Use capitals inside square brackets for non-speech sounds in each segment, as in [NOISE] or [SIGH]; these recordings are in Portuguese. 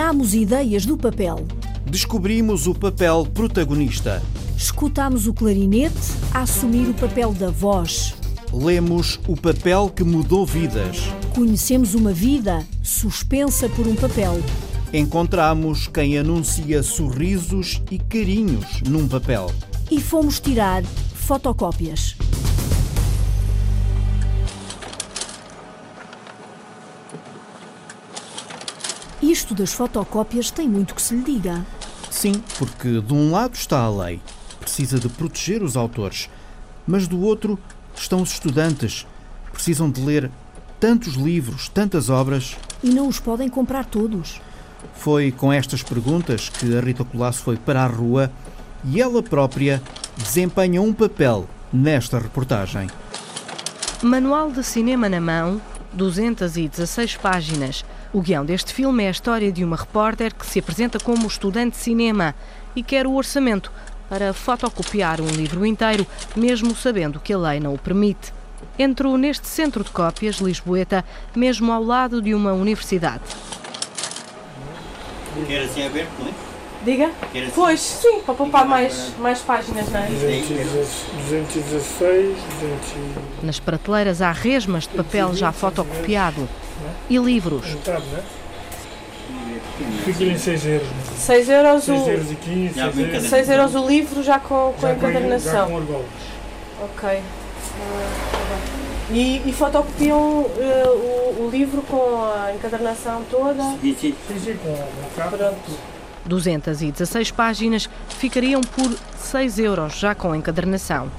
Tiramos ideias do papel. Descobrimos o papel protagonista. Escutamos o clarinete a assumir o papel da voz. Lemos o papel que mudou vidas. Conhecemos uma vida suspensa por um papel. Encontramos quem anuncia sorrisos e carinhos num papel. E fomos tirar fotocópias. Isto das fotocópias tem muito que se lhe diga. Sim, porque de um lado está a lei, precisa de proteger os autores, mas do outro estão os estudantes, precisam de ler tantos livros, tantas obras. E não os podem comprar todos. Foi com estas perguntas que a Rita Colasso foi para a rua e ela própria desempenha um papel nesta reportagem. Manual de cinema na mão, 216 páginas. O guião deste filme é a história de uma repórter que se apresenta como estudante de cinema e quer o orçamento para fotocopiar um livro inteiro, mesmo sabendo que a lei não o permite. Entrou neste centro de cópias, Lisboeta, mesmo ao lado de uma universidade. Quer assim aberto, não é? Diga? Quer assim? Pois, sim, para poupar mais, mais páginas, não é? 216, 200 Nas prateleiras há resmas de papel já fotocopiado e livros. metade, é? Em 6 euros. né? 6 euros 6 o, euros e 15, Já 6 vem euros. cada- 6 euros o livro já com, com a Já com- Já encadernação. com argolas. Ok. Ah, tá. E, e fotocopiam eh, o, o livro com a encadernação toda? Sim, sim. Sim, com com capa. Pronto. 216 páginas ficariam por 6 euros, já com encadernação.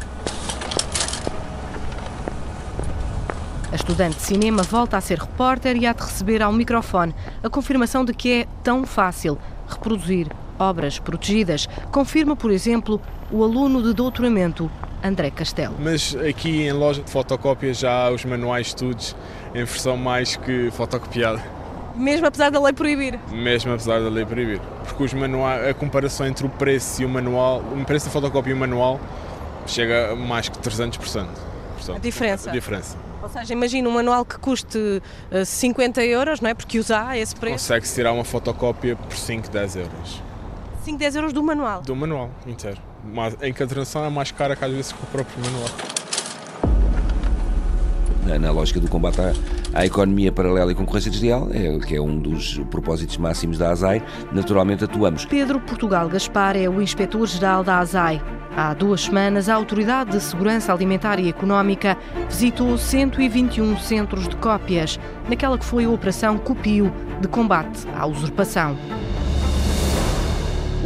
A estudante de cinema volta a ser repórter e há de receber ao microfone a confirmação de que é tão fácil reproduzir obras protegidas. Confirma, por exemplo, o aluno de doutoramento André Castelo. Mas aqui em loja de fotocópias já há os manuais de estudos em versão mais que fotocopiada, Mesmo apesar da lei proibir. mesmo apesar da lei proibir. Porque os manuais, a comparação entre o preço e o manual, o preço da fotocópia e o manual chega a mais que 300%. Portanto, A diferença. A diferença. Ou seja, imagina um manual que custe eh, 50 euros, não é? Porque usa a esse preço. Consegue-se tirar uma fotocópia por 5, 10 euros. 5, 10 euros do manual. Do manual inteiro. Mas a encadernação é mais cara que às vezes que o próprio manual. na, na lógica do combate à, à economia paralela e concorrência desleal, é, que é um dos propósitos máximos da ASAI, naturalmente atuamos. Pedro Portugal Gaspar é o inspetor-geral da ASAI. Há duas semanas, a Autoridade de Segurança Alimentar e Económica visitou 121 centros de cópias, naquela que foi a Operação Copio de combate à usurpação.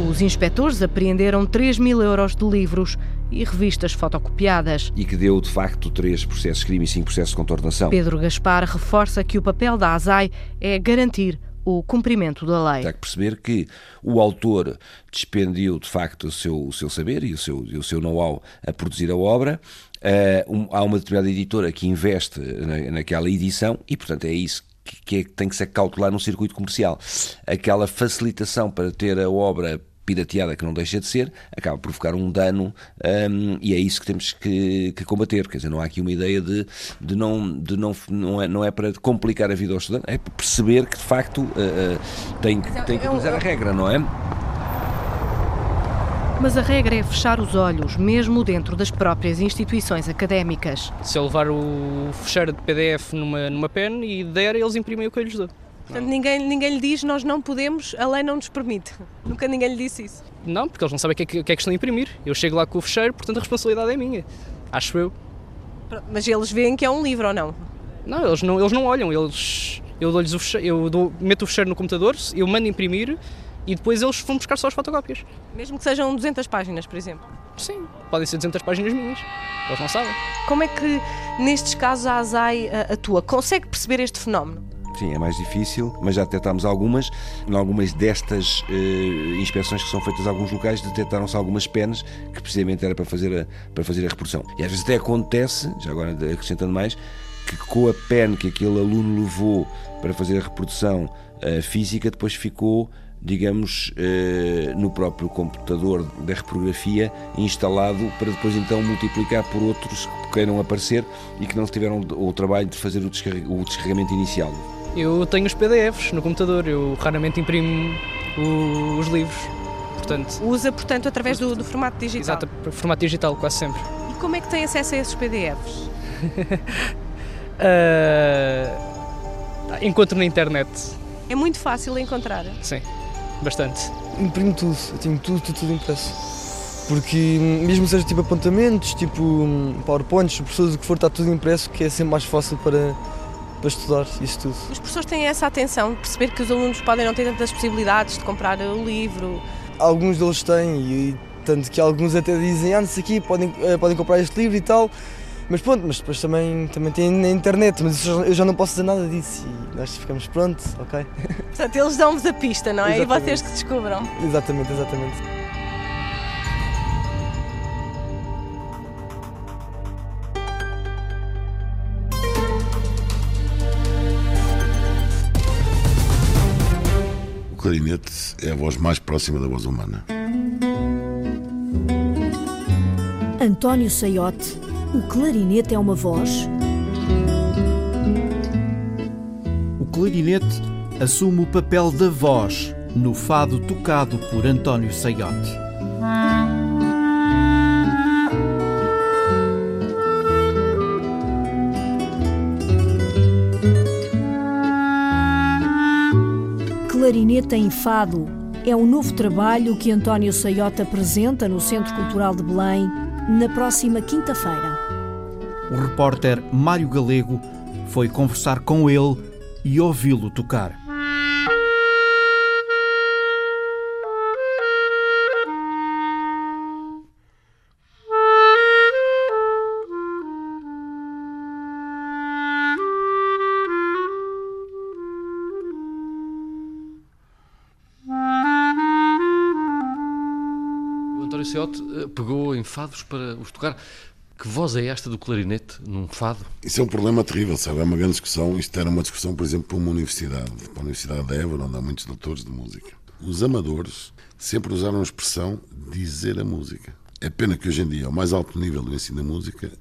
Os inspectores apreenderam 3 mil euros de livros e revistas fotocopiadas. E que deu, de facto, três processos de crime e cinco processos de contornação. Pedro Gaspar reforça que o papel da ASAI é garantir o cumprimento da lei. Há que perceber que o autor despendiu de facto o seu, o seu saber e o seu, o seu know-how a produzir a obra. Eh, um- há uma determinada editora que investe na, naquela edição e, portanto, é isso que, que é- tem que ser cautelar no circuito comercial. Aquela facilitação para ter a obra pirateada que não deixa de ser, acaba por provocar um dano hum, e é isso que temos que, que combater. Quer dizer, não há aqui uma ideia de, de, não, de não, não, é, não é para complicar a vida ao estudante, é para perceber que de facto eh, eh, tem, que- tem que é um- utilizar a regra, não é? Mas a regra é fechar os olhos, mesmo dentro das próprias instituições académicas. Se eu levar o fecheiro de PDF numa, numa pen e der, eles imprimem o que eu lhes dou. Portanto, ninguém, ninguém lhe diz nós não podemos, a lei não nos permite. [LAUGHS] Nunca ninguém lhe disse isso. Não, porque eles não sabem o que é que, é que estão a imprimir. Eu chego lá com o fecheiro, portanto a responsabilidade é minha. Acho eu. Mas eles veem que é um livro ou não? Não, eles não, eles não olham. Eles, eu dou-lhes o fecheiro, eu dou- meto o fecheiro no computador, eu mando imprimir e depois eles vão buscar só as fotocópias. Mesmo que sejam 200 páginas, por exemplo. Sim, podem ser 200 páginas minhas. Eles não sabem. Como é que nestes casos a ASAI atua? Consegue perceber este fenómeno? Sim, é mais difícil, mas já detectámos algumas. Em algumas destas eh, inspeções que são feitas em alguns locais, detectaram-se algumas penas que precisamente era para fazer, a, para fazer a reprodução. E às vezes até acontece, já agora acrescentando mais, que com a pen que aquele aluno levou para fazer a reprodução eh, física, depois ficou digamos, eh, no próprio computador da reprografia instalado para depois então multiplicar por outros que queiram aparecer e que não tiveram o trabalho de fazer o descarregamento inicial. Eu tenho os PDFs no computador, eu raramente imprimo o- os livros. Portanto, Usa, portanto, através do, do formato digital. exato, formato digital, quase sempre. E como é que tem acesso a esses PDFs? [LAUGHS] Ah, encontro na internet, É muito fácil encontrar. sim, bastante. Imprimo tudo, eu tenho tudo, tudo, tudo impresso. Porque mesmo que seja tipo apontamentos, tipo hum, PowerPoints, professores, o que for, está tudo impresso, que é sempre mais fácil para, para estudar isso tudo. Os professores têm essa atenção de perceber que os alunos podem não ter tantas possibilidades de comprar o livro. Alguns deles têm, e tanto que alguns até dizem, ah, não sei aqui, podem, eh, podem comprar este livro e tal. Mas pronto, mas depois também, também tem na internet, mas eu já não posso dizer nada disso. E nós ficamos prontos, ok? [LAUGHS] Portanto, eles dão-vos a pista, não é? Exatamente. E vocês que descubram. Exatamente, exatamente. Clarinete é a voz mais próxima da voz humana. António Saiote, o clarinete é uma voz? O clarinete assume o papel da voz no fado tocado por António Saiote. Clarinete em Fado é um novo trabalho que António Saiote apresenta no Centro Cultural de Belém na próxima quinta-feira. O repórter Mário Galego foi conversar com ele e ouvi-lo tocar. Eh, pegou em fados para os tocar. Que voz é esta do clarinete num fado? Isso é um problema terrível, sabe? É uma grande discussão. Isto era uma discussão, por exemplo, para uma universidade, para a Universidade de Évora, onde há muitos doutores de música. Os amadores sempre usaram a expressão dizer a música. É pena que hoje em dia, ao mais alto nível do ensino da música,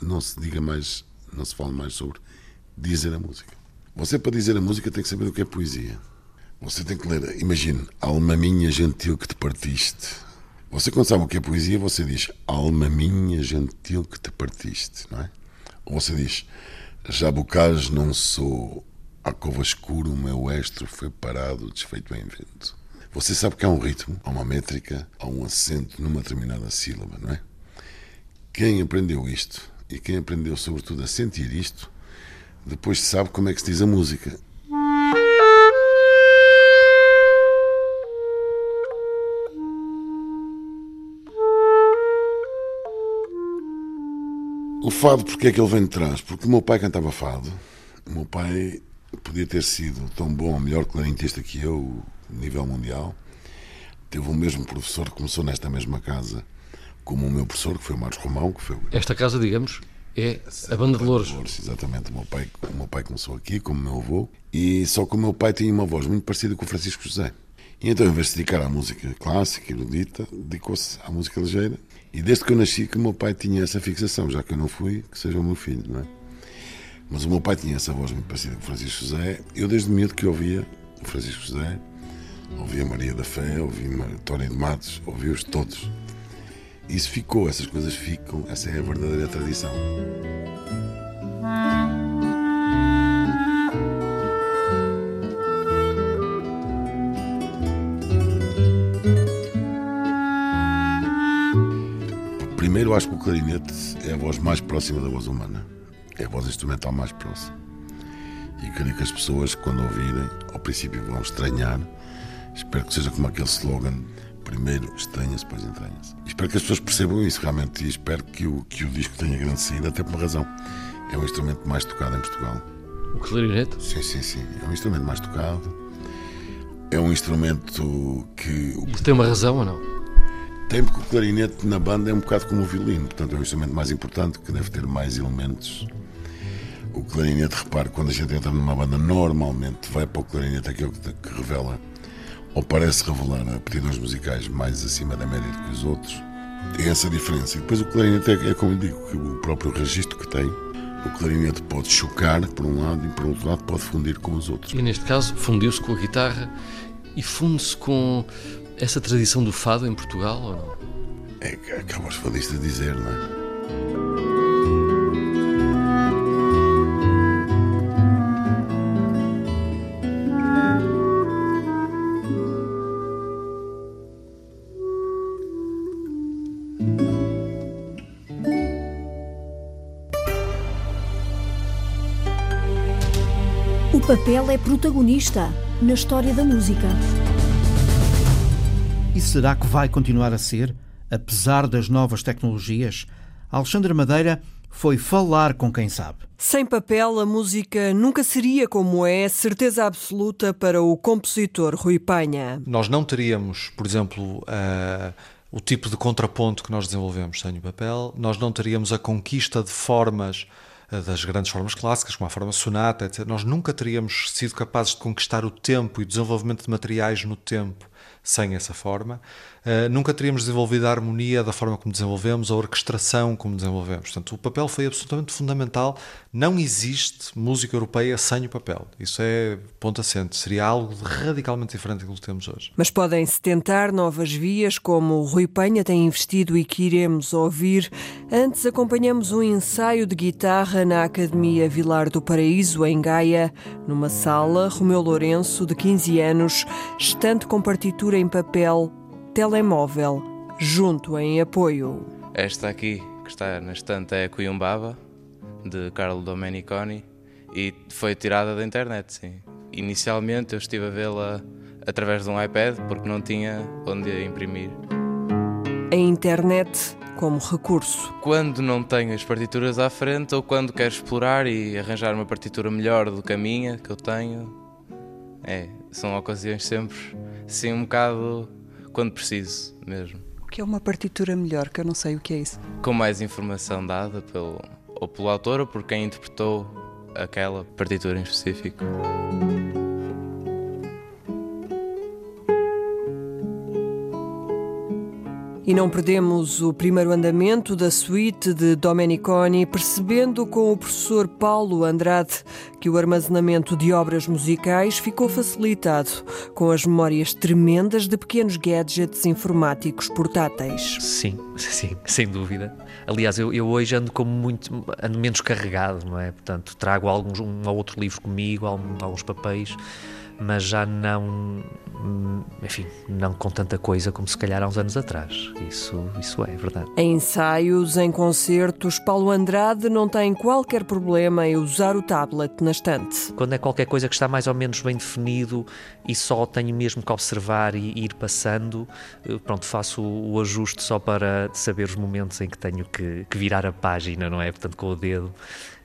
não se diga mais, não se fale mais sobre dizer a música. Você, para dizer a música, tem que saber o que é poesia. Você tem que ler, imagine, alma minha gentil que te partiste. Você, quando sabe o que é poesia, você diz alma minha gentil que te partiste, não é? Ou você diz bocage não sou, à cova escura o meu estro foi parado, desfeito em vento. Você sabe que há um ritmo, há uma métrica, há um acento numa determinada sílaba, não é? Quem aprendeu isto e quem aprendeu, sobretudo, a sentir isto, depois sabe como é que se diz a música. O fado, porque é que ele vem de trás? Porque o meu pai cantava fado. O meu pai podia ter sido tão bom, melhor clarinetista que eu, nível mundial. Teve o mesmo professor que começou nesta mesma casa, como o meu professor, que foi o Marcos Romão, que foi Esta casa, digamos, é a Banda de Louros. Exatamente, o meu, pai, o meu pai começou aqui, como o meu avô, e só que o meu pai tinha uma voz muito parecida com o Francisco José. E então, em vez de dedicar à música clássica, erudita, dedicou-se à música ligeira. E desde que eu nasci, que o meu pai tinha essa fixação, já que eu não fui, que seja o meu filho, não é? Mas o meu pai tinha essa voz muito parecida com Francisco José. Eu, desde miúdo, que ouvia o Francisco José, ouvia Maria da Fé, ouvia Tony de Matos, ouvia-os todos. Isso ficou, essas coisas ficam, essa é a verdadeira tradição. Primeiro, acho que o clarinete é a voz mais próxima da voz humana. É a voz instrumental mais próxima. E creio que as pessoas, quando ouvirem, ao princípio vão estranhar. Espero que seja como aquele slogan: primeiro estranha-se, depois entranha-se. Espero que as pessoas percebam isso realmente. E espero que o, que o disco tenha grande saída, até por uma razão. É o instrumento mais tocado em Portugal. O clarinete? Sim, sim, sim. É um instrumento mais tocado. É um instrumento que. Isso tem uma razão ou não? Tem porque o clarinete na banda é um bocado como o violino, portanto é um instrumento mais importante, que deve ter mais elementos. O clarinete, repare, quando a gente entra numa banda, normalmente vai para o clarinete aquele que, que revela, ou parece revelar aptidões musicais mais acima da média do que os outros. Tem essa diferença. E depois o clarinete é, é como eu digo, que o próprio registro que tem, O clarinete pode chocar por um lado e por outro lado pode fundir com os outros. E neste caso fundiu-se com a guitarra e funde-se com essa tradição do fado em Portugal ou não? É que acaba os fadistas a dizer, não é? O papel é protagonista na história da música. E será que vai continuar a ser, apesar das novas tecnologias? Alexandre Madeira foi falar com quem sabe. Sem papel, a música nunca seria como é, certeza absoluta para o compositor Rui Penha. Nós não teríamos, por exemplo, uh, o tipo de contraponto que nós desenvolvemos sem o papel, nós não teríamos a conquista de formas uh, das grandes formas clássicas, como a forma sonata, etc. Nós nunca teríamos sido capazes de conquistar o tempo e o desenvolvimento de materiais no tempo sem essa forma. Uh, nunca teríamos desenvolvido a harmonia da forma como desenvolvemos, a orquestração como desenvolvemos. Portanto, o papel foi absolutamente fundamental. Não existe música europeia sem o papel. Isso é ponto assente. Seria algo radicalmente diferente do que temos hoje. Mas podem-se tentar novas vias, como o Rui Penha tem investido e que iremos ouvir. Antes acompanhamos um ensaio de guitarra na Academia Vilar do Paraíso, em Gaia. Numa sala, Romeu Lourenço, de 15 anos, estante com partitura em papel, telemóvel, junto em apoio. Esta aqui, que está na estante, é a Cuyumbaba, de Carlo Domeniconi, e foi tirada da internet, sim. Inicialmente eu estive a vê-la através de um iPad, porque não tinha onde imprimir. A internet como recurso. Quando não tenho as partituras à frente ou quando quero explorar e arranjar uma partitura melhor do que a minha, que eu tenho, é, são ocasiões sempre, sim, um bocado quando preciso mesmo. O que é uma partitura melhor? Que eu não sei o que é isso. Com mais informação dada pelo, ou pelo autor ou por quem interpretou aquela partitura em específico. E não perdemos o primeiro andamento da suíte de Domeniconi, percebendo com o professor Paulo Andrade que o armazenamento de obras musicais ficou facilitado com as memórias tremendas de pequenos gadgets informáticos portáteis. Sim, sim, sem dúvida. Aliás, eu, eu hoje ando como muito, ando menos carregado, não é? Portanto, trago alguns, um ou outro livro comigo, alguns papéis mas já não, enfim, não com tanta coisa como se calhar há uns anos atrás. Isso, isso é verdade. Em ensaios, em concertos, Paulo Andrade não tem qualquer problema em usar o tablet na estante. Quando é qualquer coisa que está mais ou menos bem definido e só tenho mesmo que observar e ir passando, eh, pronto, faço o ajuste só para saber os momentos em que tenho que, que virar a página, não é? Portanto, com o dedo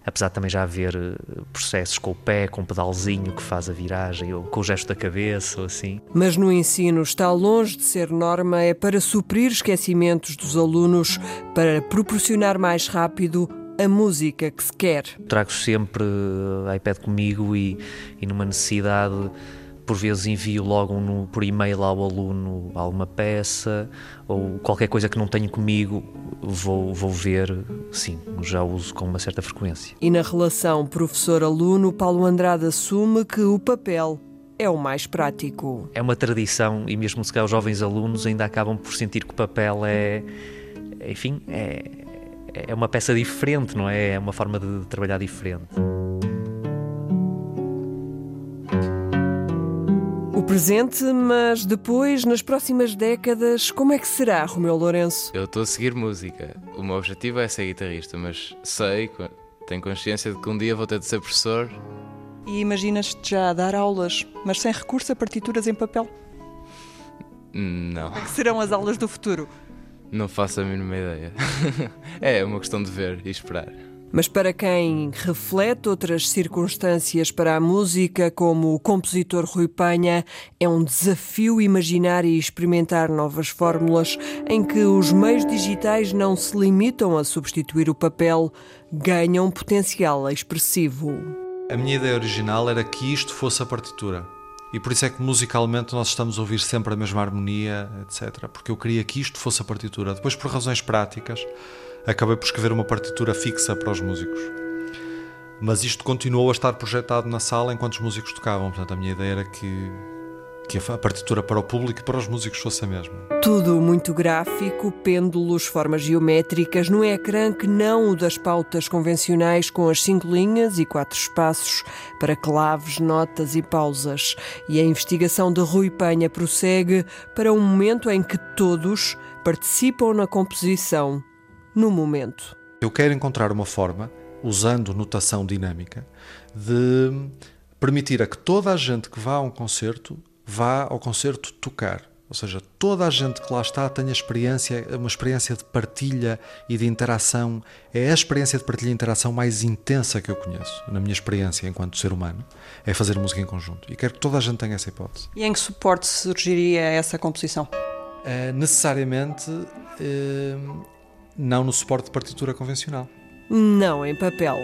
apesar de também já haver eh, processos com o pé, com o pedalzinho que faz a viragem, ou com o gesto da cabeça, ou assim. Mas no ensino está longe de ser norma, é para suprir esquecimentos dos alunos, para proporcionar mais rápido a música que se quer. Trago sempre eh, iPad comigo e, e numa necessidade por vezes envio logo no, por e-mail ao aluno alguma peça ou qualquer coisa que não tenho comigo, vou, vou ver, sim, já uso com uma certa frequência. E na relação professor-aluno, Paulo Andrade assume que o papel é o mais prático. É uma tradição e mesmo se calhar os jovens alunos ainda acabam por sentir que o papel é, enfim, é, é uma peça diferente, não é? É uma forma de trabalhar diferente. O presente, mas depois, nas próximas décadas, como é que será, Romeu Lourenço? Eu estou a seguir música. O meu objetivo é ser guitarrista, mas sei, tenho consciência de que um dia vou ter de ser professor. E imaginas-te já a dar aulas, mas sem recurso a partituras em papel? Não. Como é que serão as aulas do futuro? Não faço a mínima ideia. [LAUGHS] é uma questão de ver e esperar. Mas para quem reflete outras circunstâncias para a música, como o compositor Rui Penha, é um desafio imaginar e experimentar novas fórmulas em que os meios digitais não se limitam a substituir o papel, ganham potencial expressivo. A minha ideia original era que isto fosse a partitura. E por isso é que musicalmente nós estamos a ouvir sempre a mesma harmonia, etc. Porque eu queria que isto fosse a partitura. Depois, por razões práticas, acabei por escrever uma partitura fixa para os músicos. mas isto continuou a estar projetado na sala enquanto os músicos tocavam. Portanto, a minha ideia era que, que a partitura para o público e para os músicos fosse a mesma. Tudo muito gráfico, pêndulos, formas geométricas, no ecrã que não o das pautas convencionais com as cinco linhas e quatro espaços para claves, notas e pausas. E a investigação de Rui Penha prossegue para um momento em que todos participam na composição, no momento. Eu quero encontrar uma forma usando notação dinâmica, de permitir a que toda a gente que vá a um concerto vá ao concerto tocar. Ou seja, toda a gente que lá está tenha experiência, uma experiência de partilha e de interação. É a experiência de partilha e interação mais intensa que eu conheço, na minha experiência enquanto ser humano, é fazer música em conjunto. E quero que toda a gente tenha essa hipótese. E em que suporte surgiria essa composição? Uh, necessariamente uh, não no suporte de partitura convencional não em papel.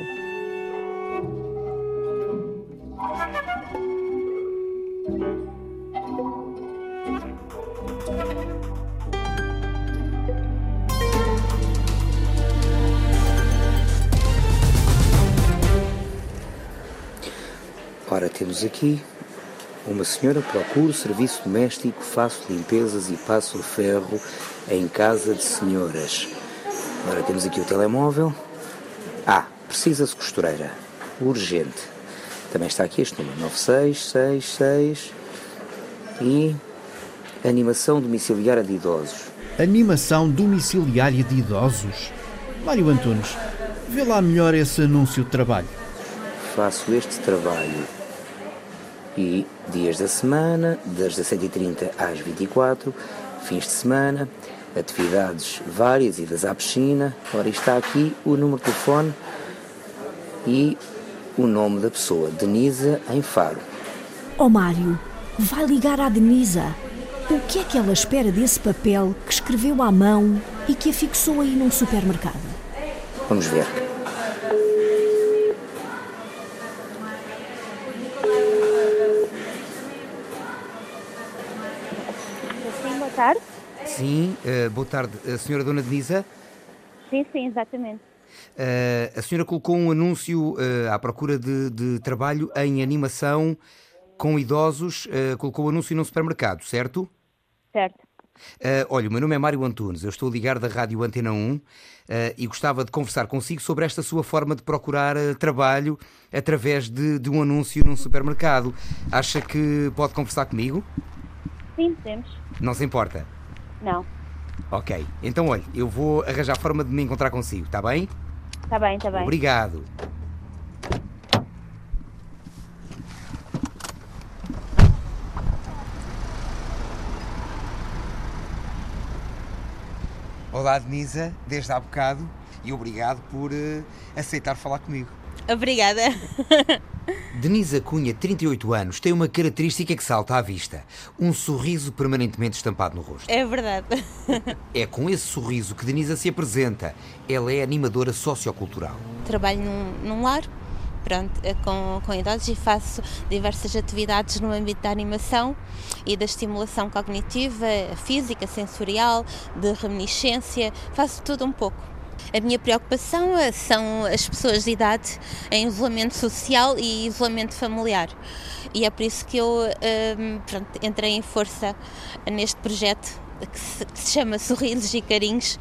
Ora, temos aqui uma senhora procura serviço doméstico, faço limpezas e passo o ferro em casa de senhoras. Ora, temos aqui o telemóvel, ah, precisa-se costureira. Urgente. Também está aqui este número: 9666 e animação domiciliária de idosos. Animação domiciliária de idosos? Mário Antunes, vê lá melhor esse anúncio de trabalho. Faço este trabalho e dias da semana, das 17h30 às 24 fins de semana, atividades várias, idas à piscina. Ora, está aqui o número de telefone e o nome da pessoa, Denisa em Faro. Oh Mário, vai ligar à Denisa. O que é que ela espera desse papel que escreveu à mão e que a fixou aí num supermercado? Vamos ver. Sim, boa tarde. Sim, uh, boa tarde. A senhora Dona Denisa? Sim, sim, exatamente. Uh, a senhora colocou um anúncio uh, à procura de, de, trabalho em animação com idosos, colocou o um anúncio num supermercado, certo? Certo. olha, o meu nome é Mário Antunes, eu estou a ligar da Rádio Antena 1 e gostava de conversar consigo sobre esta sua forma de procurar trabalho através de, de um anúncio num supermercado. Acha que pode conversar comigo? Sim, temos. Não se importa? Não. Ok, então olha, eu vou arranjar forma de me encontrar consigo, está bem? Está bem, está bem. Obrigado. Olá, Denisa, desde há bocado e obrigado por uh, aceitar falar comigo. Obrigada. Denisa Cunha, 38 anos, tem uma característica que salta à vista: um sorriso permanentemente estampado no rosto. É verdade. É com esse sorriso que Denisa se apresenta. Ela é animadora sociocultural. Trabalho num, num lar, pronto, é com, com idosos e faço diversas atividades no âmbito da animação e da estimulação cognitiva, física, sensorial, de reminiscência, faço tudo um pouco. A minha preocupação eh, são as pessoas de idade em isolamento social e isolamento familiar. E é por isso que eu ehm, pronto, entrei em força neste projeto que se, que se chama Sorrisos e Carinhos,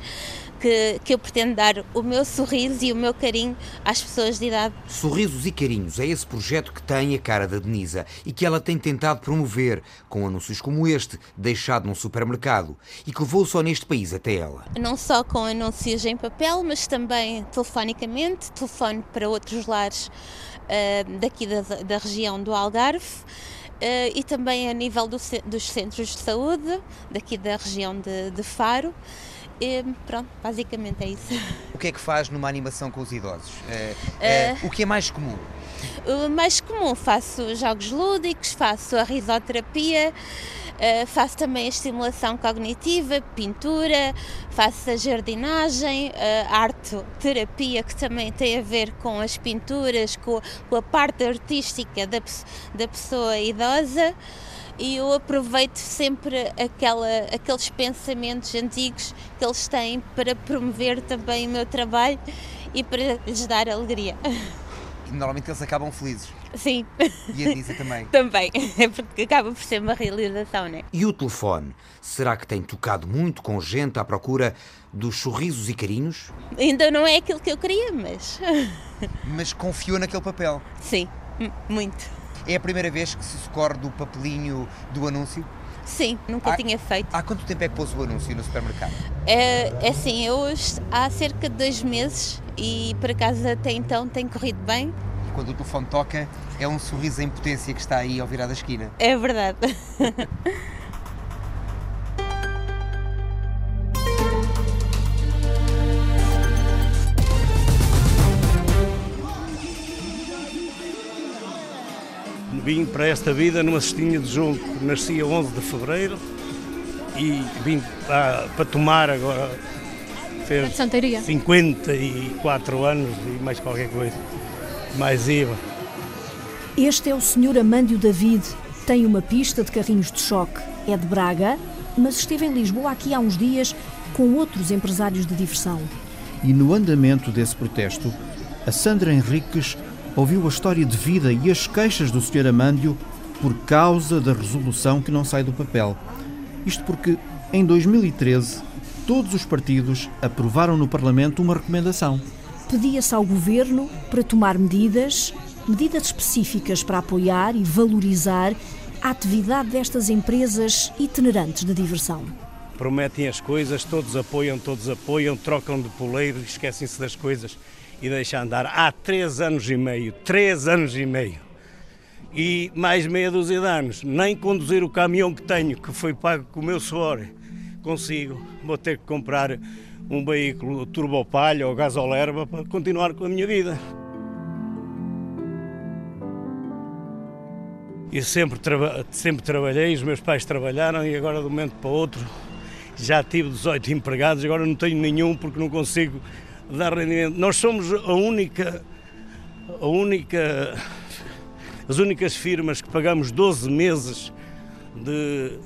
que, que eu pretendo dar o meu sorriso e o meu carinho às pessoas de idade. Sorrisos e Carinhos é esse projeto que tem a cara da Denisa e que ela tem tentado promover com anúncios como este, deixado num supermercado e que levou só neste país até ela. Não só com anúncios em papel, mas também telefonicamente, telefone para outros lares uh, daqui da, da região do Algarve. Uh, e também a nível do, dos centros de saúde, daqui da região de, de Faro. E pronto, basicamente é isso. [LAUGHS] O que é que faz numa animação com os idosos? Uh, uh, o que é mais comum? O mais comum, faço jogos lúdicos, faço a risoterapia, uh, faço também a estimulação cognitiva, pintura, faço a jardinagem, a arte-terapia, que também tem a ver com as pinturas, com, com a parte artística da, da pessoa idosa e eu aproveito sempre aquela, aqueles pensamentos antigos que eles têm para promover também o meu trabalho e para lhes dar alegria. E normalmente eles acabam felizes. Sim. E a Disa também. [LAUGHS] também. É porque acaba por ser uma realização, não é? E o telefone? Será que tem tocado muito com gente à procura dos sorrisos e carinhos? Ainda não é aquilo que eu queria, mas. [LAUGHS] Mas confiou naquele papel? Sim, muito. É a primeira vez que se socorre do papelinho do anúncio? Sim, nunca há, tinha feito. Há quanto tempo é que pôs o anúncio no supermercado? É, é assim, eu há cerca de dois meses e por acaso até então tem corrido bem. Quando o telefone toca, é um sorriso em potência que está aí ao virar da esquina. É verdade. [LAUGHS] Vim para esta vida numa cestinha de junco. Nasci a 11 de fevereiro e vim para, para tomar agora. Fez 54 anos e mais qualquer coisa. Mais IVA. Este é o Sr. Amândio David. Tem uma pista de carrinhos de choque. É de Braga, mas esteve em Lisboa aqui há uns dias com outros empresários de diversão. E no andamento desse protesto, a Sandra Henriques ouviu a história de vida e as queixas do Sr. Amândio por causa da resolução que não sai do papel. Isto porque, em 2013, todos os partidos aprovaram no Parlamento uma recomendação. Pedia-se ao Governo para tomar medidas, medidas específicas para apoiar e valorizar a atividade destas empresas itinerantes de diversão. Prometem as coisas, todos apoiam, todos apoiam, trocam de poleiro, esquecem-se das coisas e deixam andar há três anos e meio. Três anos e meio. E mais meia dúzia de anos. Nem conduzir o caminhão que tenho, que foi pago com o meu suor, consigo. Vou ter que comprar um veículo turbopalha ou gasolerba para continuar com a minha vida. E sempre, sempre trabalhei, os meus pais trabalharam e agora de um momento para outro já tive 18 empregados, agora não tenho nenhum porque não consigo dar rendimento. Nós somos a única, a única, as únicas firmas que pagamos 12 meses de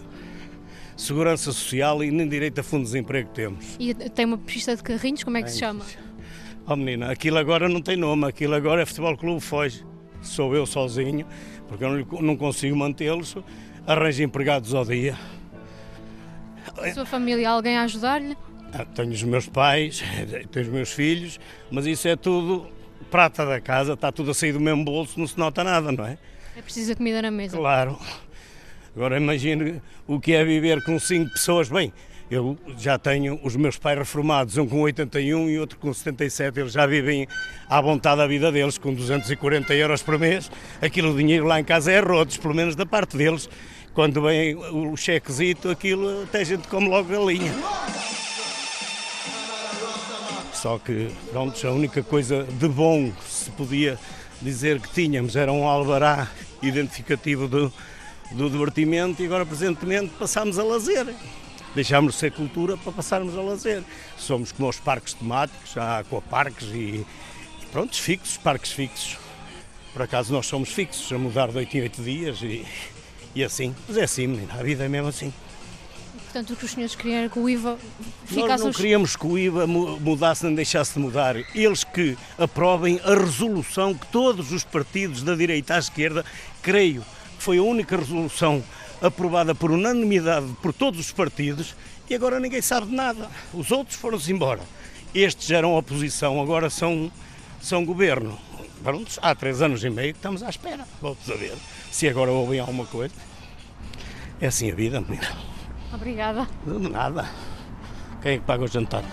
segurança social e nem direito a fundo de desemprego temos. E tem uma pista de carrinhos, como é que se chama? Oh menina, aquilo agora não tem nome, aquilo agora é Futebol Clube Foge. Sou eu sozinho, porque eu não consigo mantê-los, arranjo empregados ao dia. A sua família, alguém a ajudar-lhe? Ah, tenho os meus pais, [LAUGHS] tenho os meus filhos, mas isso é tudo prata da casa, está tudo a sair do mesmo bolso, não se nota nada, não é? É preciso a comida na mesa. Claro. Agora imagine o que é viver com cinco pessoas. Bem, eu já tenho os meus pais reformados, um com 81 e outro com 77. Eles já vivem à vontade a vida deles, com 240 euros por mês. Aquilo, dinheiro lá em casa é rotos, pelo menos da parte deles. Quando vem o chequezito, aquilo até a gente come logo galinha. Só que, pronto, a única coisa de bom que se podia dizer que tínhamos era um alvará identificativo do, do divertimento e agora, presentemente, passámos a lazer. Deixámos de ser cultura para passarmos a lazer. Somos como os parques temáticos, há aquaparques e, e fixos, parques fixos. Por acaso nós somos fixos, a mudar de 8 em 8 dias e, e assim. Mas é assim, a vida é mesmo assim. Portanto, o que os senhores queriam era que o IVA ficasse... Nós não queríamos que o IVA mudasse nem deixasse de mudar. Eles que aprovem a resolução que todos os partidos da direita à esquerda, creio, que foi a única resolução aprovada por unanimidade por todos os partidos e agora ninguém sabe de nada. Os outros foram-se embora. Estes eram oposição, agora são, são governo. Pronto, há três anos e meio que estamos à espera. Vamos a ver se agora ouvem alguma coisa. É assim a vida, menina. Obrigada. De nada. Quem é que paga o jantar?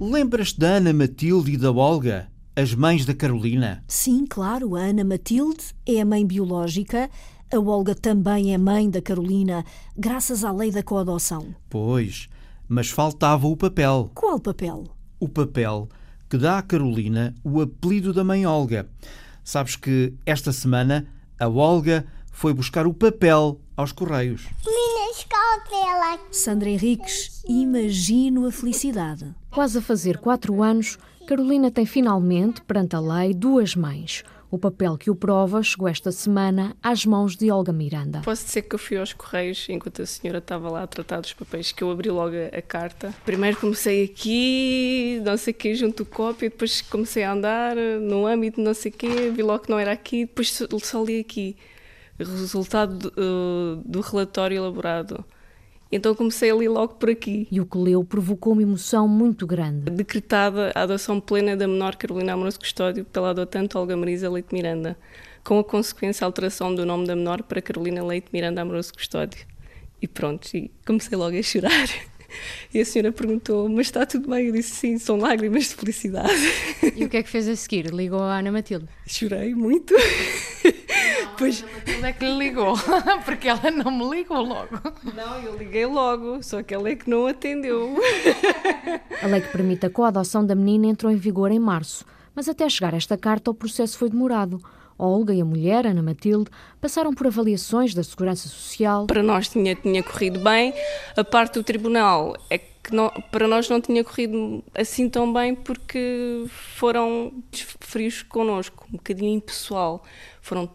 Lembras-te da Ana Matilde e da Olga, as mães da Carolina? Sim, claro. A Ana Matilde é a mãe biológica. A Olga também é mãe da Carolina, graças à lei da coadoção. Pois, mas faltava o papel. Qual papel? O papel que dá à Carolina o apelido da mãe Olga. Sabes que esta semana a Olga foi buscar o papel aos Correios. Sandra Henriques, imagino a felicidade. Quase a fazer quatro anos, Carolina tem finalmente, perante a lei, duas mães. O papel que o prova chegou esta semana às mãos de Olga Miranda. Posso dizer que eu fui aos Correios enquanto a senhora estava lá a tratar dos papéis, que eu abri logo a carta. Primeiro comecei aqui, não sei o quê, junto cópia, depois comecei a andar no âmbito não sei o quê, vi logo que não era aqui, depois só li aqui. Resultado do, uh, do relatório elaborado. Então comecei a ler logo por aqui. E o que leu provocou uma emoção muito grande. Decretada a adoção plena da menor Carolina Amoroso Custódio pela adotante Olga Marisa Leite Miranda, com a consequência alteração do nome da menor para Carolina Leite Miranda Amoroso Custódio. E pronto, e comecei logo a chorar. [LAUGHS] E a senhora perguntou, mas está tudo bem? Eu disse sim, são lágrimas de felicidade. E o que é que fez a seguir? Ligou a Ana Matilde? Chorei muito. Não, [LAUGHS] pois... A Ana Matilde é que lhe ligou, [LAUGHS] porque ela não me ligou logo. Não, eu liguei logo, só que ela é que não atendeu. A lei que permite a coadoção da menina entrou em vigor em março, mas até chegar esta carta o processo foi demorado. Olga e a mulher, Ana Matilde, passaram por avaliações da Segurança Social. Para nós tinha, tinha corrido bem, a parte do tribunal é que não, para nós não tinha corrido assim tão bem porque foram frios connosco, um bocadinho impessoal. Foram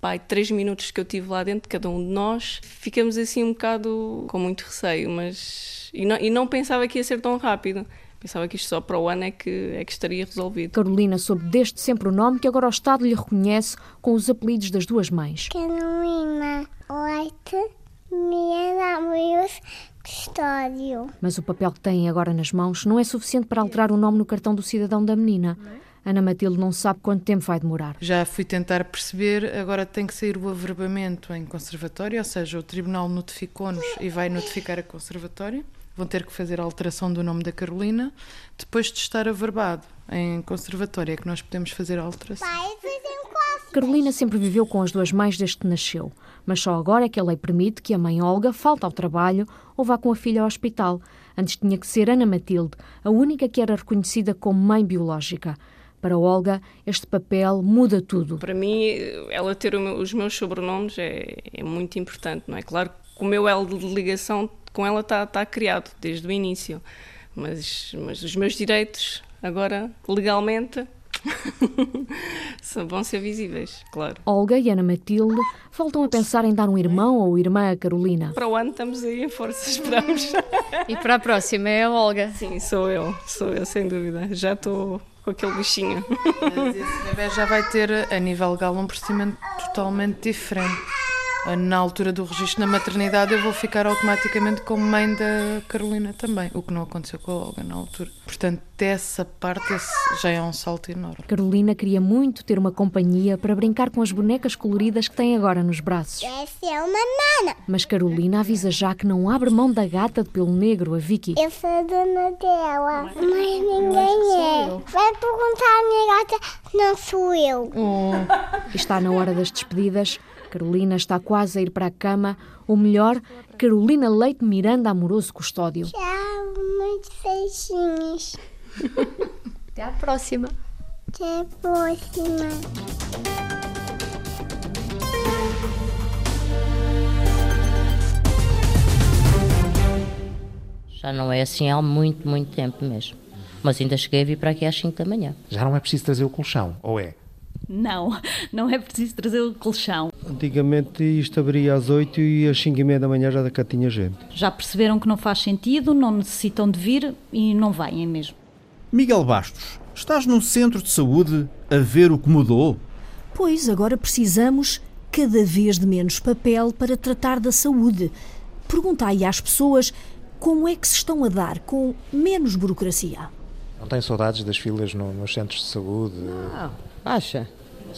pai, três minutos que eu tive lá dentro, cada um de nós, ficamos assim um bocado com muito receio, mas. E não, e não pensava que ia ser tão rápido. Pensava que isto só para o ano é que, é que estaria resolvido. Carolina soube desde sempre o nome que agora o Estado lhe reconhece com os apelidos das duas mães. Carolina Leite Miranda Custódio. Mas o papel que têm agora nas mãos não é suficiente para alterar o nome no cartão do cidadão da menina. Ana Matilde não sabe quanto tempo vai demorar. Já fui tentar perceber, agora tem que sair o averbamento em conservatório, ou seja, o tribunal notificou-nos e vai notificar a conservatório vão ter que fazer a alteração do nome da Carolina. Depois de estar averbado em conservatório, é que nós podemos fazer a alteração. Carolina sempre viveu com as duas mães desde que nasceu, mas só agora é que a lei permite que a mãe Olga falte ao trabalho ou vá com a filha ao hospital. Antes tinha que ser Ana Matilde, a única que era reconhecida como mãe biológica. Para Olga, este papel muda tudo. Para mim, ela ter os meus sobrenomes é, é muito importante, não é? Claro que o meu elo de ligação com ela está tá criado desde o início. Mas, mas os meus direitos, agora, legalmente, [LAUGHS] vão ser visíveis, claro. Olga e Ana Matilde voltam a pensar em dar um irmão ou irmã a Carolina. Para o ano estamos aí em força, esperamos. e para a próxima é a Olga? Sim, sou eu, sou eu, sem dúvida. Já estou com aquele bichinho. Mas esse bebê já vai ter, a nível legal, um procedimento totalmente diferente na altura do registro na maternidade, eu vou ficar automaticamente como mãe da Carolina também, o que não aconteceu com a Olga na altura. Portanto, dessa parte já é um salto enorme. Carolina queria muito ter uma companhia para brincar com as bonecas coloridas que tem agora nos braços. Essa é uma mana. Mas Carolina avisa já que não abre mão da gata de pelo negro, a Vicky. Eu sou a dona dela, mas ninguém é. Vai perguntar à minha gata, não sou eu. Oh. Está na hora das despedidas. Carolina está quase a ir para a cama, ou melhor, Carolina Leite Miranda Amoroso Custódio. Tchau, muitos beijinhos. [LAUGHS] Até à próxima. Até a próxima. Já não é assim há muito, muito tempo mesmo. Mas ainda cheguei a vir para aqui às 5 da manhã. Já não é preciso trazer o colchão, ou é? Não, não é preciso trazer o colchão. Antigamente isto abria às 8 e às 5 e meia da manhã já cá tinha gente. Já perceberam que não faz sentido, não necessitam de vir e não vêm mesmo. Miguel Bastos, estás num centro de saúde a ver o que mudou? Pois, agora precisamos cada vez de menos papel para tratar da saúde. Perguntai às pessoas como é que se estão a dar com menos burocracia. Não tem saudades das filas no, nos centros de saúde? Não, acha?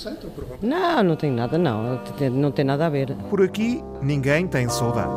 Perguntando. Não, não tem nada, não. Não tem nada a ver. Por aqui, ninguém tem saudade.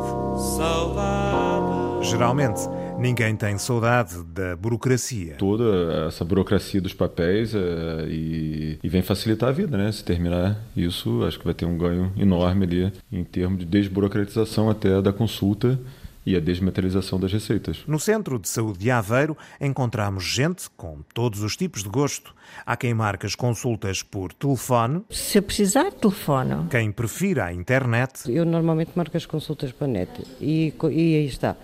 Saudade. Geralmente, ninguém tem saudade da burocracia. Toda essa burocracia dos papéis é, e, e, vem facilitar a vida, né? Se terminar isso, acho que vai ter um ganho enorme ali em termos de desburocratização até da consulta e a desmaterialização das receitas. No Centro de Saúde de Aveiro encontramos gente com todos os tipos de gosto. Há quem marque as consultas por telefone. Se eu precisar, telefono. Quem prefira a internet. Eu normalmente marco as consultas para a net e, e aí está.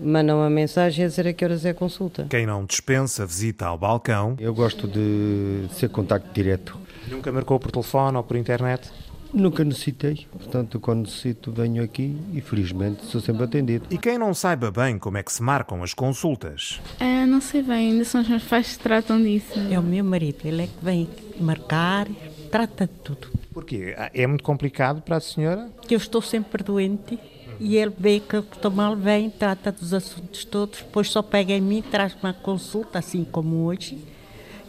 Mandam uma mensagem a dizer a que horas é a consulta. Quem não dispensa visita ao balcão. Eu gosto de ser contacto direto. Nunca marcou por telefone ou por internet? Nunca necessitei, portanto, quando necessito, venho aqui e felizmente sou sempre atendido. E quem não saiba bem como é que se marcam as consultas? Ah, não sei bem, ainda são os meus pais que tratam disso. É o meu marido, ele é que vem marcar, trata de tudo. Porquê? É muito complicado para a senhora? Que eu estou sempre doente e ele vê que eu estou mal, vem, trata dos assuntos todos, depois só pega em mim, traz uma consulta, assim como hoje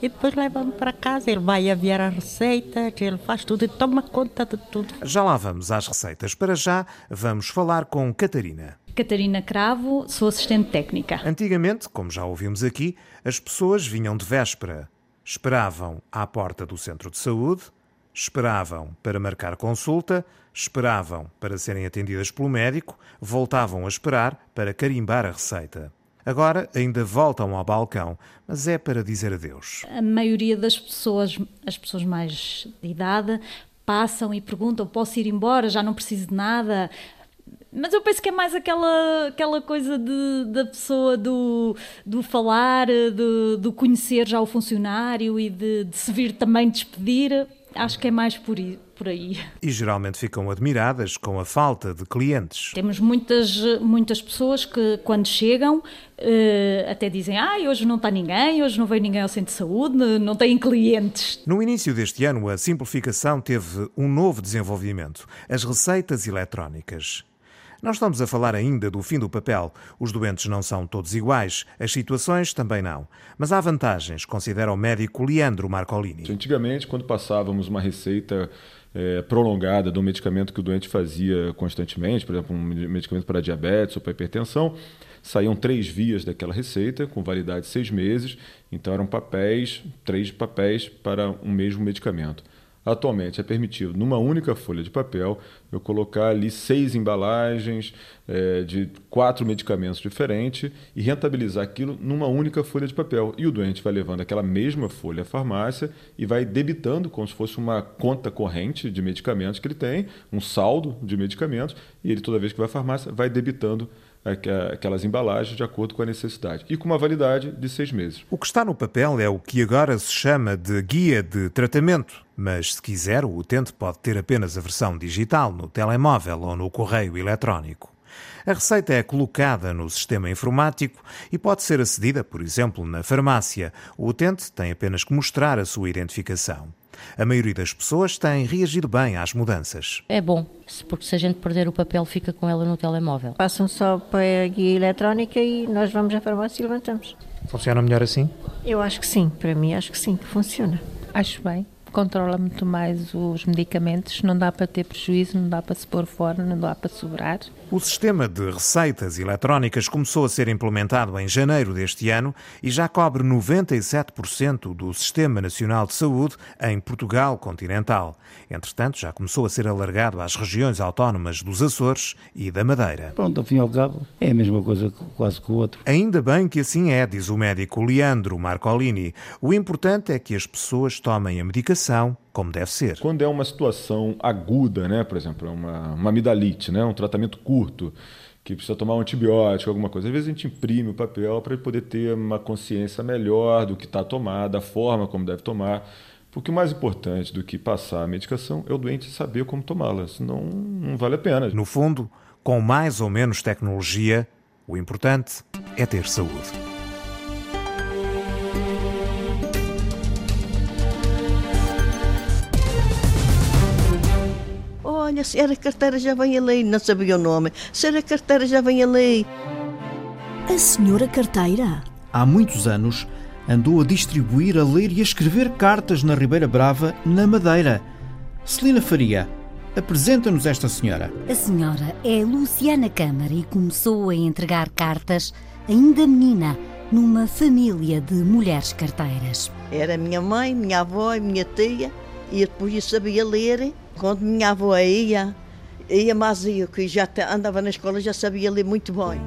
e depois leva-me para casa. Ele vai aviar as receitas, ele faz tudo e toma conta de tudo. Já lá vamos às receitas. Para já, vamos falar com Catarina. Catarina Cravo, sou assistente técnica. Antigamente, como já ouvimos aqui, as pessoas vinham de véspera. Esperavam à porta do centro de saúde, esperavam para marcar consulta, esperavam para serem atendidas pelo médico, voltavam a esperar para carimbar a receita. Agora ainda voltam ao balcão, mas é para dizer adeus. A maioria das pessoas, as pessoas mais de idade, passam e perguntam: posso ir embora? Já não preciso de nada. Mas eu penso que é mais aquela, aquela coisa de, da pessoa do, do falar, do, do conhecer já o funcionário e de, de se vir também despedir. Acho que é mais por, por aí. E geralmente ficam admiradas com a falta de clientes. Temos muitas, muitas pessoas que, quando chegam, uh, até dizem: Ah, hoje não está ninguém, hoje não veio ninguém ao centro de saúde, não têm clientes. No início deste ano, a simplificação teve um novo desenvolvimento: as receitas eletrónicas. Não estamos a falar ainda do fim do papel. Os doentes não são todos iguais, as situações também não. Mas há vantagens, considera o médico Leandro Marcolini. Antigamente, quando passávamos uma receita é, prolongada de um medicamento que o doente fazia constantemente, por exemplo, um medicamento para diabetes ou para hipertensão, saíam três vias daquela receita, com validade de seis meses, então eram papéis, três papéis para um mesmo medicamento. Atualmente é permitido, numa única folha de papel, eu colocar ali seis embalagens é, de quatro medicamentos diferentes e rentabilizar aquilo numa única folha de papel. E o doente vai levando aquela mesma folha à farmácia e vai debitando como se fosse uma conta corrente de medicamentos que ele tem, um saldo de medicamentos, e ele, toda vez que vai à farmácia, vai debitando aquelas embalagens de acordo com a necessidade e com uma validade de seis meses. O que está no papel é o que agora se chama de guia de tratamento, mas se quiser, o utente pode ter apenas a versão digital no telemóvel ou no correio eletrónico. A receita é colocada no sistema informático e pode ser acedida, por exemplo, na farmácia. O utente tem apenas que mostrar a sua identificação. A maioria das pessoas tem reagido bem às mudanças. É bom, porque se a gente perder o papel, fica com ela no telemóvel. Passam só para a guia eletrónica e nós vamos à farmácia e levantamos. Funciona melhor assim? Eu acho que sim, para mim acho que sim, que funciona. Acho bem controla muito mais os medicamentos, não dá para ter prejuízo, não dá para se pôr fora, não dá para sobrar. O sistema de receitas eletrónicas começou a ser implementado em janeiro deste ano e já cobre 97% do Sistema Nacional de Saúde em Portugal continental. Entretanto, já começou a ser alargado às regiões autónomas dos Açores e da Madeira. Pronto, ao fim e ao cabo, é a mesma coisa quase que o outro. Ainda bem que assim é, diz o médico Leandro Marcolini. O importante é que as pessoas tomem a medicação como deve ser. Quando é uma situação aguda, né, por exemplo, uma, uma amidalite, né, um tratamento curto, que precisa tomar um antibiótico, alguma coisa. Às vezes a gente imprime o papel para poder ter uma consciência melhor do que está tomado, da forma como deve tomar. Porque o mais importante do que passar a medicação é o doente saber como tomá-la, senão não vale a pena. No fundo, com mais ou menos tecnologia, o importante é ter saúde. Olha, a senhora carteira já vem ali, não sabia o nome. A senhora carteira já vem ali. A senhora carteira? Há muitos anos andou a distribuir, a ler e a escrever cartas na Ribeira Brava, na Madeira. Celina Faria, apresenta-nos esta senhora. A senhora é Luciana Câmara e começou a entregar cartas, ainda menina, numa família de mulheres carteiras. Era minha mãe, minha avó e minha tia, e depois eu sabia ler. Quando minha avó ia, ia mais eu, que já andava na escola, já sabia ler muito bem.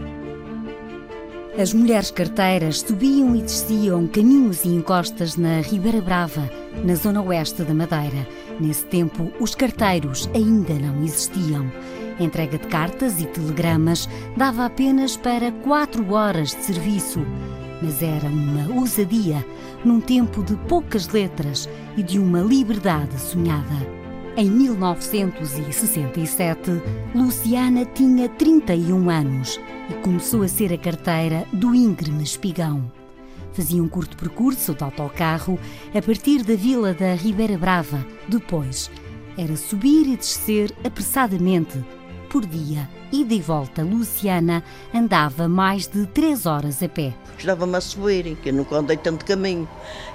As mulheres carteiras subiam e desciam caminhos e encostas na Ribeira Brava, na zona oeste da Madeira. Nesse tempo, os carteiros ainda não existiam. A entrega de cartas e telegramas dava apenas para quatro horas de serviço, mas era uma ousadia num tempo de poucas letras e de uma liberdade sonhada. Em 1967, Luciana tinha 31 anos e começou a ser a carteira do íngreme Espigão. Fazia um curto percurso de autocarro a partir da vila da Ribeira Brava. Depois, era subir e descer apressadamente. Por dia, e volta, Luciana andava mais de três horas a pé. Gostava-me a subirem, que eu nunca andei tanto caminho.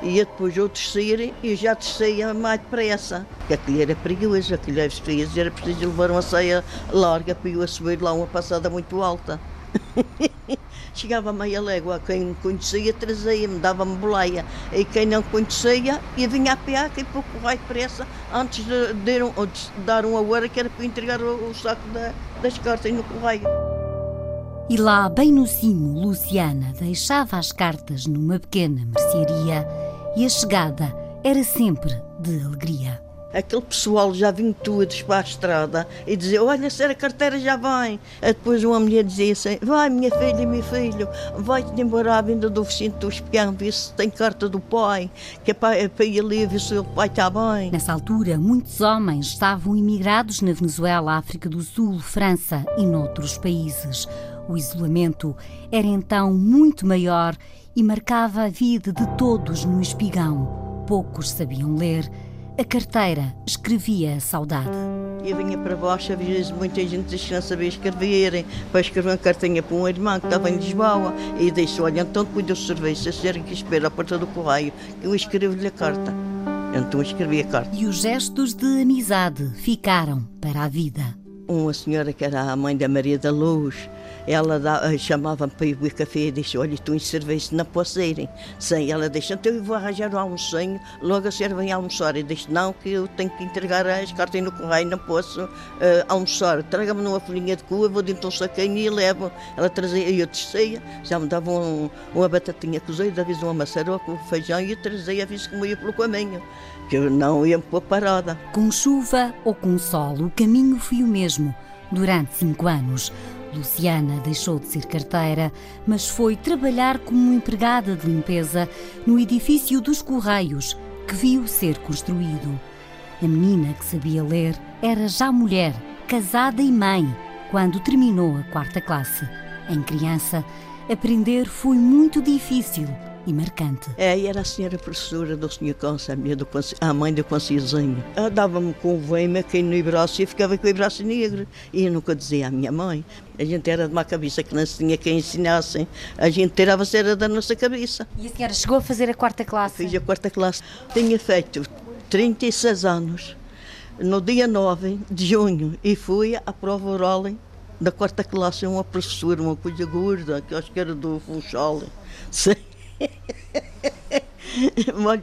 E depois eu descer e já descia mais depressa. Porque aquilo era perigoso, aquilo às vezes era preciso levar uma saia larga para eu a subir lá uma passada muito alta. [LAUGHS] Chegava a meia légua, quem me conhecia trazia-me, dava-me boleia. E quem não conhecia, ia vinha a pé aqui para o correio depressa, antes de, de, um, de dar uma hora que era para entregar o, o saco da, das cartas no correio. E lá, bem no cimo, Luciana deixava as cartas numa pequena mercearia e a chegada era sempre de alegria aquele pessoal já vinha todos para a estrada e dizia, olha, se a carteira já vem. Aí depois uma mulher dizia assim, vai minha filha e meu filho, vai-te embora à vinda do oficina do espião, ver se tem carta do pai, que é para, é para ir ali ver se o pai está bem. Nessa altura, muitos homens estavam imigrados na Venezuela, África do Sul, França e noutros países. O isolamento era então muito maior e marcava a vida de todos no espigão. Poucos sabiam ler a carteira escrevia a saudade. Eu vinha para baixo, havia muita gente que não sabia escrever, para escrever uma cartinha para um irmão que estava em Lisboa. E disse: Olha, então depois do serviço, a senhora que espera a porta do correio, eu escrevo-lhe a carta. Então escrevi a carta. E os gestos de amizade ficaram para a vida. Uma senhora que era a mãe da Maria da Luz, ela eh, chamava-me para ir beber café e disse: Olha, estou em serviço, não posso ir. Sim, ela disse: Então eu vou arranjar um almocinho, logo a senhora vem almoçar. E disse: Não, que eu tenho que entregar as cartas no correio, não posso uh, almoçar. Traga-me numa folhinha de cua, vou dentro de um saquinho e levo. Ela trazia, eu descia, já me dava um, uma batatinha cozida, avisa uma maçaroca, um feijão e eu trazia, avisa como ia pelo caminho que eu não ia pôr parada. Com chuva ou com sol, o caminho foi o mesmo. Durante cinco anos, Luciana deixou de ser carteira, mas foi trabalhar como empregada de limpeza no edifício dos Correios, que viu ser construído. A menina que sabia ler era já mulher, casada e mãe, quando terminou a quarta classe. Em criança, aprender foi muito difícil e marcante. É, e era a senhora professora do senhor Conselho, do, a mãe do Concilzinho. Ela dava-me com o veio aqui no braço e ficava com o braço negro. E eu nunca dizia à minha mãe. A gente era de uma cabeça que não se tinha quem ensinasse. A gente tirava cera da nossa cabeça. E a senhora chegou a fazer a quarta classe? Fiz a quarta classe. Tinha feito 36 anos, no dia 9 de junho, e fui à prova oral da quarta classe. Uma professora, uma coisa gorda, que acho que era do Funchal. [LAUGHS] Sim.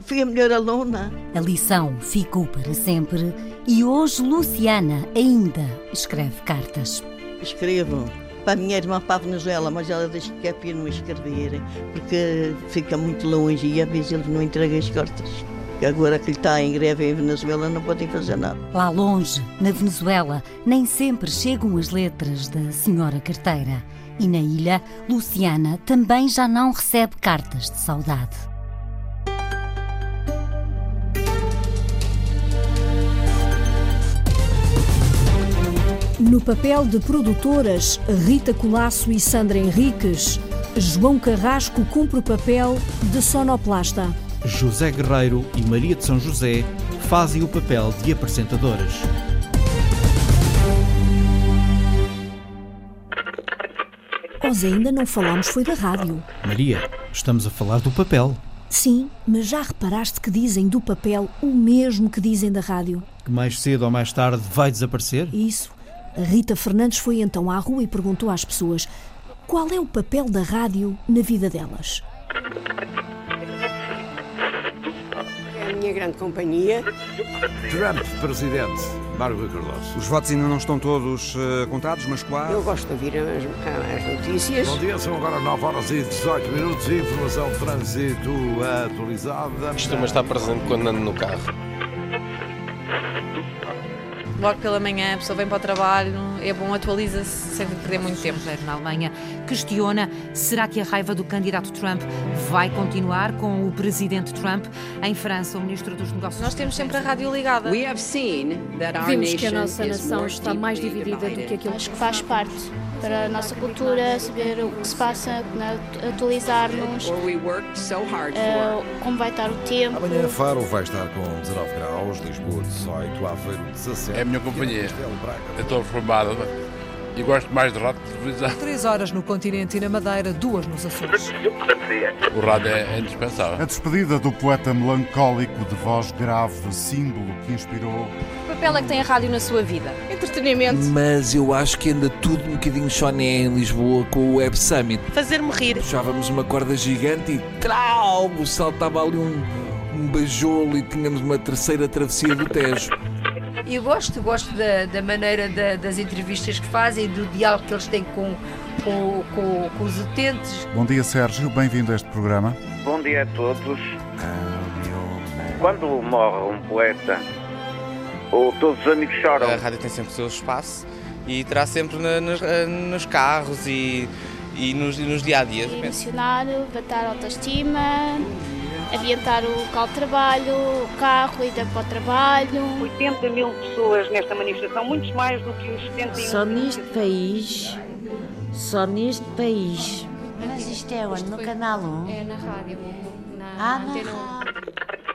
Fui a melhor aluna. A lição ficou para sempre e hoje Luciana ainda escreve cartas. Escrevo para a minha irmã para a Venezuela, mas ela diz que é para não escrever, porque fica muito longe e às vezes eles não entregam as cartas. Agora que ele está em greve em Venezuela não podem fazer nada. Lá longe, na Venezuela, nem sempre chegam as letras da senhora carteira. E na ilha, Luciana também já não recebe cartas de saudade. No papel de produtoras Rita Colasso e Sandra Henriques, João Carrasco cumpre o papel de sonoplasta. José Guerreiro e Maria de São José fazem o papel de apresentadoras. Nós ainda não falámos foi da rádio. Maria, estamos a falar do papel. Sim, mas já reparaste que dizem do papel o mesmo que dizem da rádio? Que mais cedo ou mais tarde vai desaparecer? Isso. A Rita Fernandes foi então à rua e perguntou às pessoas qual é o papel da rádio na vida delas. É a minha grande companhia. Trump, presidente. Mário Rui Cardoso. Os votos ainda não estão todos uh, contados, mas quase. Eu gosto de ouvir as, as, notícias. Bom dia, são agora 9 horas e 18 minutos. Informação de trânsito atualizada. Costuma estar presente quando ando no carro. Logo pela manhã a pessoa vem para o trabalho é bom, atualiza-se sem perder muito tempo. Na Alemanha questiona: será que a raiva do candidato Trump vai continuar com o presidente Trump? Em França, o ministro dos Negócios. Nós temos sempre a rádio ligada. Vimos que a nossa nação está mais dividida do que aquilo que faz parte para a nossa cultura, saber o que se passa, né, atualizar-nos, uh, como vai estar o tempo. Amanhã Faro vai estar com 19 graus, Lisboa 18, Aveiro 17. É a minha companhia. Eu estou formado e gosto mais de rádio que de televisão. Três horas no continente e na Madeira, duas nos Açores. O rádio é indispensável. A despedida do poeta melancólico de voz grave, símbolo que inspirou. Que papel é que tem a rádio na sua vida? Entretenimento. Mas eu acho que anda tudo um bocadinho choné em Lisboa com o Web Summit. Fazer-me rir. Puxávamos uma corda gigante e trau, saltava ali um, um bajolo e tínhamos uma terceira travessia do Tejo. Eu gosto, gosto da, da maneira da, das entrevistas que fazem, do diálogo que eles têm com, com, com, com os utentes. Bom dia, Sérgio. Bem-vindo a este programa. Bom dia a todos. Quando morre um poeta, ou todos os amigos choram. A rádio tem sempre o seu espaço e terá sempre na, nos, nos, carros e, e nos, nos dia a dia. Emocionar, bater autoestima ambientar o local de trabalho, o carro, ida para o trabalho. 80 mil pessoas nesta manifestação, muitos mais do que os 71 Só neste país, só neste país. Mas isto é onde? No canal 1? É na rádio. Na ah, na rádio.